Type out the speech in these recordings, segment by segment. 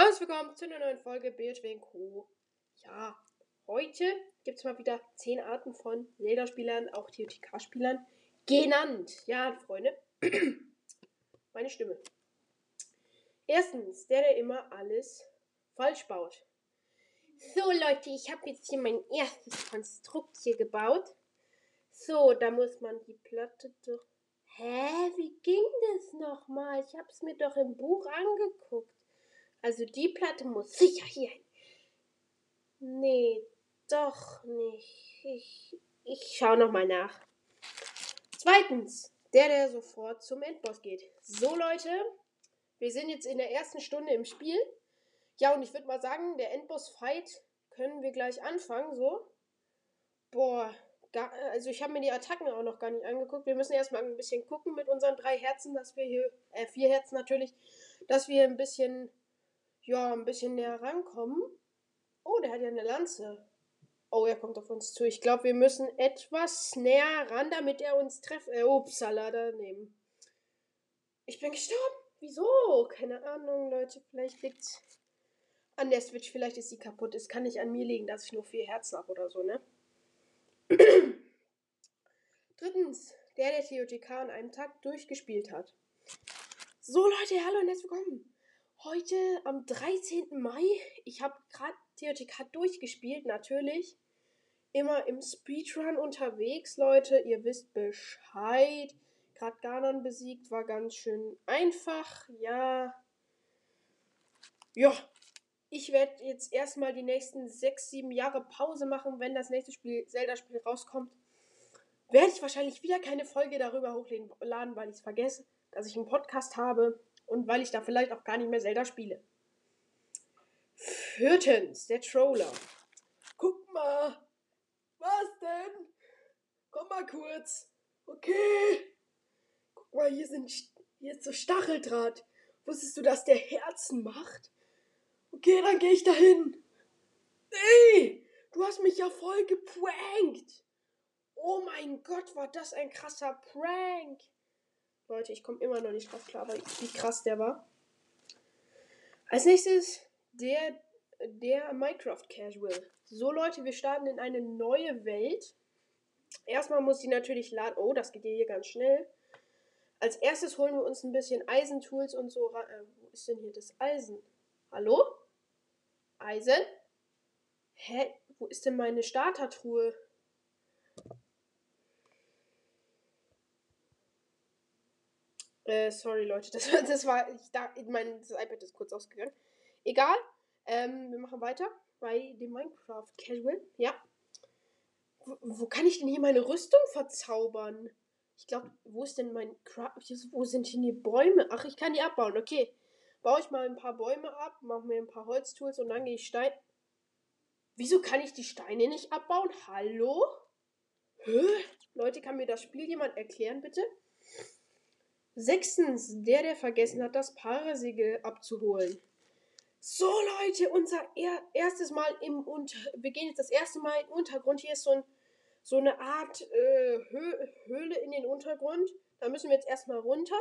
Herzlich willkommen zu einer neuen Folge BHW Co. Ja, heute gibt es mal wieder 10 Arten von Zelda-Spielern, auch TOTK-Spielern genannt. Ja, Freunde, meine Stimme. Erstens, der, der immer alles falsch baut. So, Leute, ich habe jetzt hier mein erstes Konstrukt hier gebaut. So, da muss man die Platte durch. Hä, wie ging das nochmal? Ich habe es mir doch im Buch angeguckt. Also die Platte muss sicher hier hin. Nee, doch nicht. Ich, ich schau nochmal nach. Zweitens, der, der sofort zum Endboss geht. So, Leute, wir sind jetzt in der ersten Stunde im Spiel. Ja, und ich würde mal sagen, der Endboss-Fight können wir gleich anfangen, so. Boah, gar, also ich habe mir die Attacken auch noch gar nicht angeguckt. Wir müssen erstmal ein bisschen gucken mit unseren drei Herzen, dass wir hier, äh, vier Herzen natürlich, dass wir ein bisschen ja, ein bisschen näher rankommen. Oh, der hat ja eine Lanze. Oh, er kommt auf uns zu. Ich glaube, wir müssen etwas näher ran, damit er uns trefft. Äh, upsala, daneben. Ich bin gestorben. Wieso? Keine Ahnung, Leute. Vielleicht liegt an der Switch. Vielleicht ist sie kaputt. Es kann nicht an mir liegen, dass ich nur vier Herzen habe oder so, ne? Drittens, der, der TOTK an einem Tag durchgespielt hat. So, Leute, hallo und herzlich willkommen Heute am 13. Mai. Ich habe gerade TOTK durchgespielt, natürlich. Immer im Speedrun unterwegs, Leute. Ihr wisst Bescheid. Gerade Ganon besiegt, war ganz schön einfach. Ja. Ja. Ich werde jetzt erstmal die nächsten 6, 7 Jahre Pause machen, wenn das nächste Spiel, Zelda-Spiel rauskommt. Werde ich wahrscheinlich wieder keine Folge darüber hochladen, weil ich es vergesse, dass ich einen Podcast habe und weil ich da vielleicht auch gar nicht mehr Zelda spiele. Viertens, der Troller. Guck mal. Was denn? Komm mal kurz. Okay. Guck mal, hier sind hier ist so Stacheldraht. Wusstest du, dass der Herzen macht? Okay, dann gehe ich dahin. Ey, du hast mich ja voll geprankt. Oh mein Gott, war das ein krasser Prank. Leute, ich komme immer noch nicht drauf klar, wie krass der war. Als nächstes der, der Minecraft Casual. So Leute, wir starten in eine neue Welt. Erstmal muss die natürlich laden. Oh, das geht hier ganz schnell. Als erstes holen wir uns ein bisschen Eisentools und so. Äh, wo ist denn hier das Eisen? Hallo? Eisen? Hä? Wo ist denn meine Startertruhe? Äh, sorry, Leute, das, das war. Ich, da, mein das iPad ist kurz ausgegangen. Egal. Ähm, wir machen weiter bei dem Minecraft Casual. Ja. Wo, wo kann ich denn hier meine Rüstung verzaubern? Ich glaube, wo ist denn mein Craft? Wo sind denn die Bäume? Ach, ich kann die abbauen. Okay. Baue ich mal ein paar Bäume ab, mache mir ein paar Holztools und dann gehe ich Stein. Wieso kann ich die Steine nicht abbauen? Hallo? Hä? Leute, kann mir das Spiel jemand erklären, bitte? Sechstens, der, der vergessen hat, das Parasegel abzuholen. So, Leute, unser er erstes Mal im Unter... Wir gehen jetzt das erste Mal im Untergrund. Hier ist so, ein, so eine Art äh, Hö Höhle in den Untergrund. Da müssen wir jetzt erstmal runter.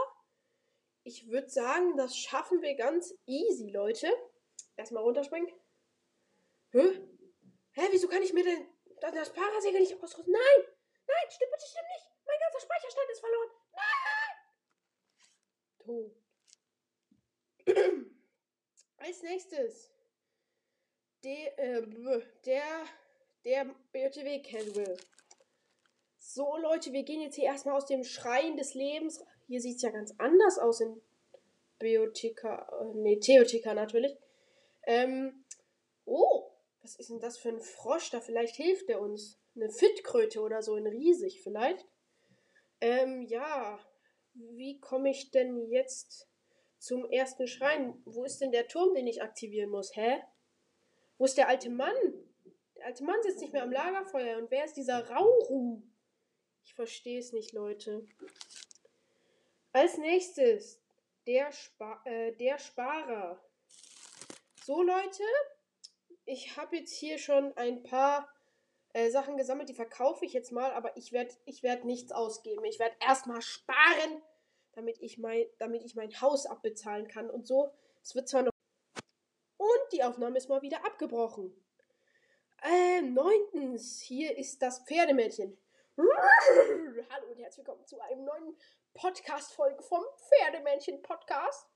Ich würde sagen, das schaffen wir ganz easy, Leute. Erstmal runterspringen. Hä? Hä, wieso kann ich mir denn das Parasegel nicht ausrüsten? Nein, stimmt bitte, stimmt nicht! Mein ganzer Speicherstand ist verloren! tot. Als nächstes der, äh, der, der BOTW Casual. So, Leute, wir gehen jetzt hier erstmal aus dem Schrein des Lebens. Hier sieht es ja ganz anders aus in Biotika, äh, nee, Theotika natürlich. Ähm, oh, was ist denn das für ein Frosch? Da vielleicht hilft er uns. Eine Fitkröte oder so, ein riesig vielleicht. Ähm, ja, wie komme ich denn jetzt zum ersten Schrein? Wo ist denn der Turm, den ich aktivieren muss? Hä? Wo ist der alte Mann? Der alte Mann sitzt nicht mehr am Lagerfeuer. Und wer ist dieser Rauru? Ich verstehe es nicht, Leute. Als nächstes der, Spa äh, der Sparer. So, Leute, ich habe jetzt hier schon ein paar äh, Sachen gesammelt, die verkaufe ich jetzt mal, aber ich werde ich werd nichts ausgeben. Ich werde erstmal sparen, damit ich, mein, damit ich mein Haus abbezahlen kann und so. Es wird zwar noch Und die Aufnahme ist mal wieder abgebrochen. Ähm, neuntens, hier ist das Pferdemädchen. Hallo und herzlich willkommen zu einem neuen Podcast-Folge vom Pferdemännchen-Podcast.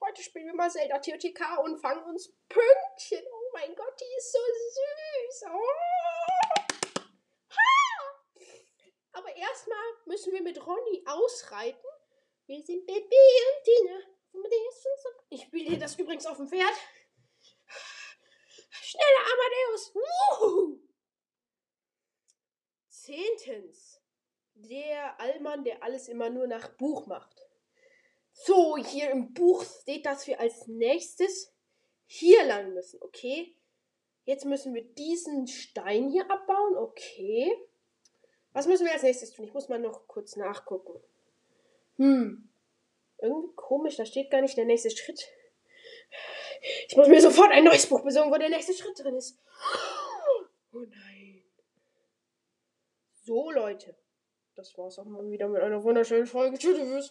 Heute spielen wir mal Zelda TOTK und fangen uns Pünktchen. Oh mein Gott, die ist so süß. Oh. Aber erstmal müssen wir mit Ronny ausreiten. Wir sind Baby und Tina. Ich spiele dir das übrigens auf dem Pferd. Schneller, Amadeus! Wuhu! Zehntens. Der Allmann, der alles immer nur nach Buch macht. So, hier im Buch steht, dass wir als nächstes hier lang müssen, okay? Jetzt müssen wir diesen Stein hier abbauen, okay? Was müssen wir als nächstes tun? Ich muss mal noch kurz nachgucken. Hm. Irgendwie komisch, da steht gar nicht der nächste Schritt. Ich muss mir sofort ein neues Buch besorgen, wo der nächste Schritt drin ist. Oh nein. So, Leute. Das war's auch mal wieder mit einer wunderschönen Folge. Tschüss.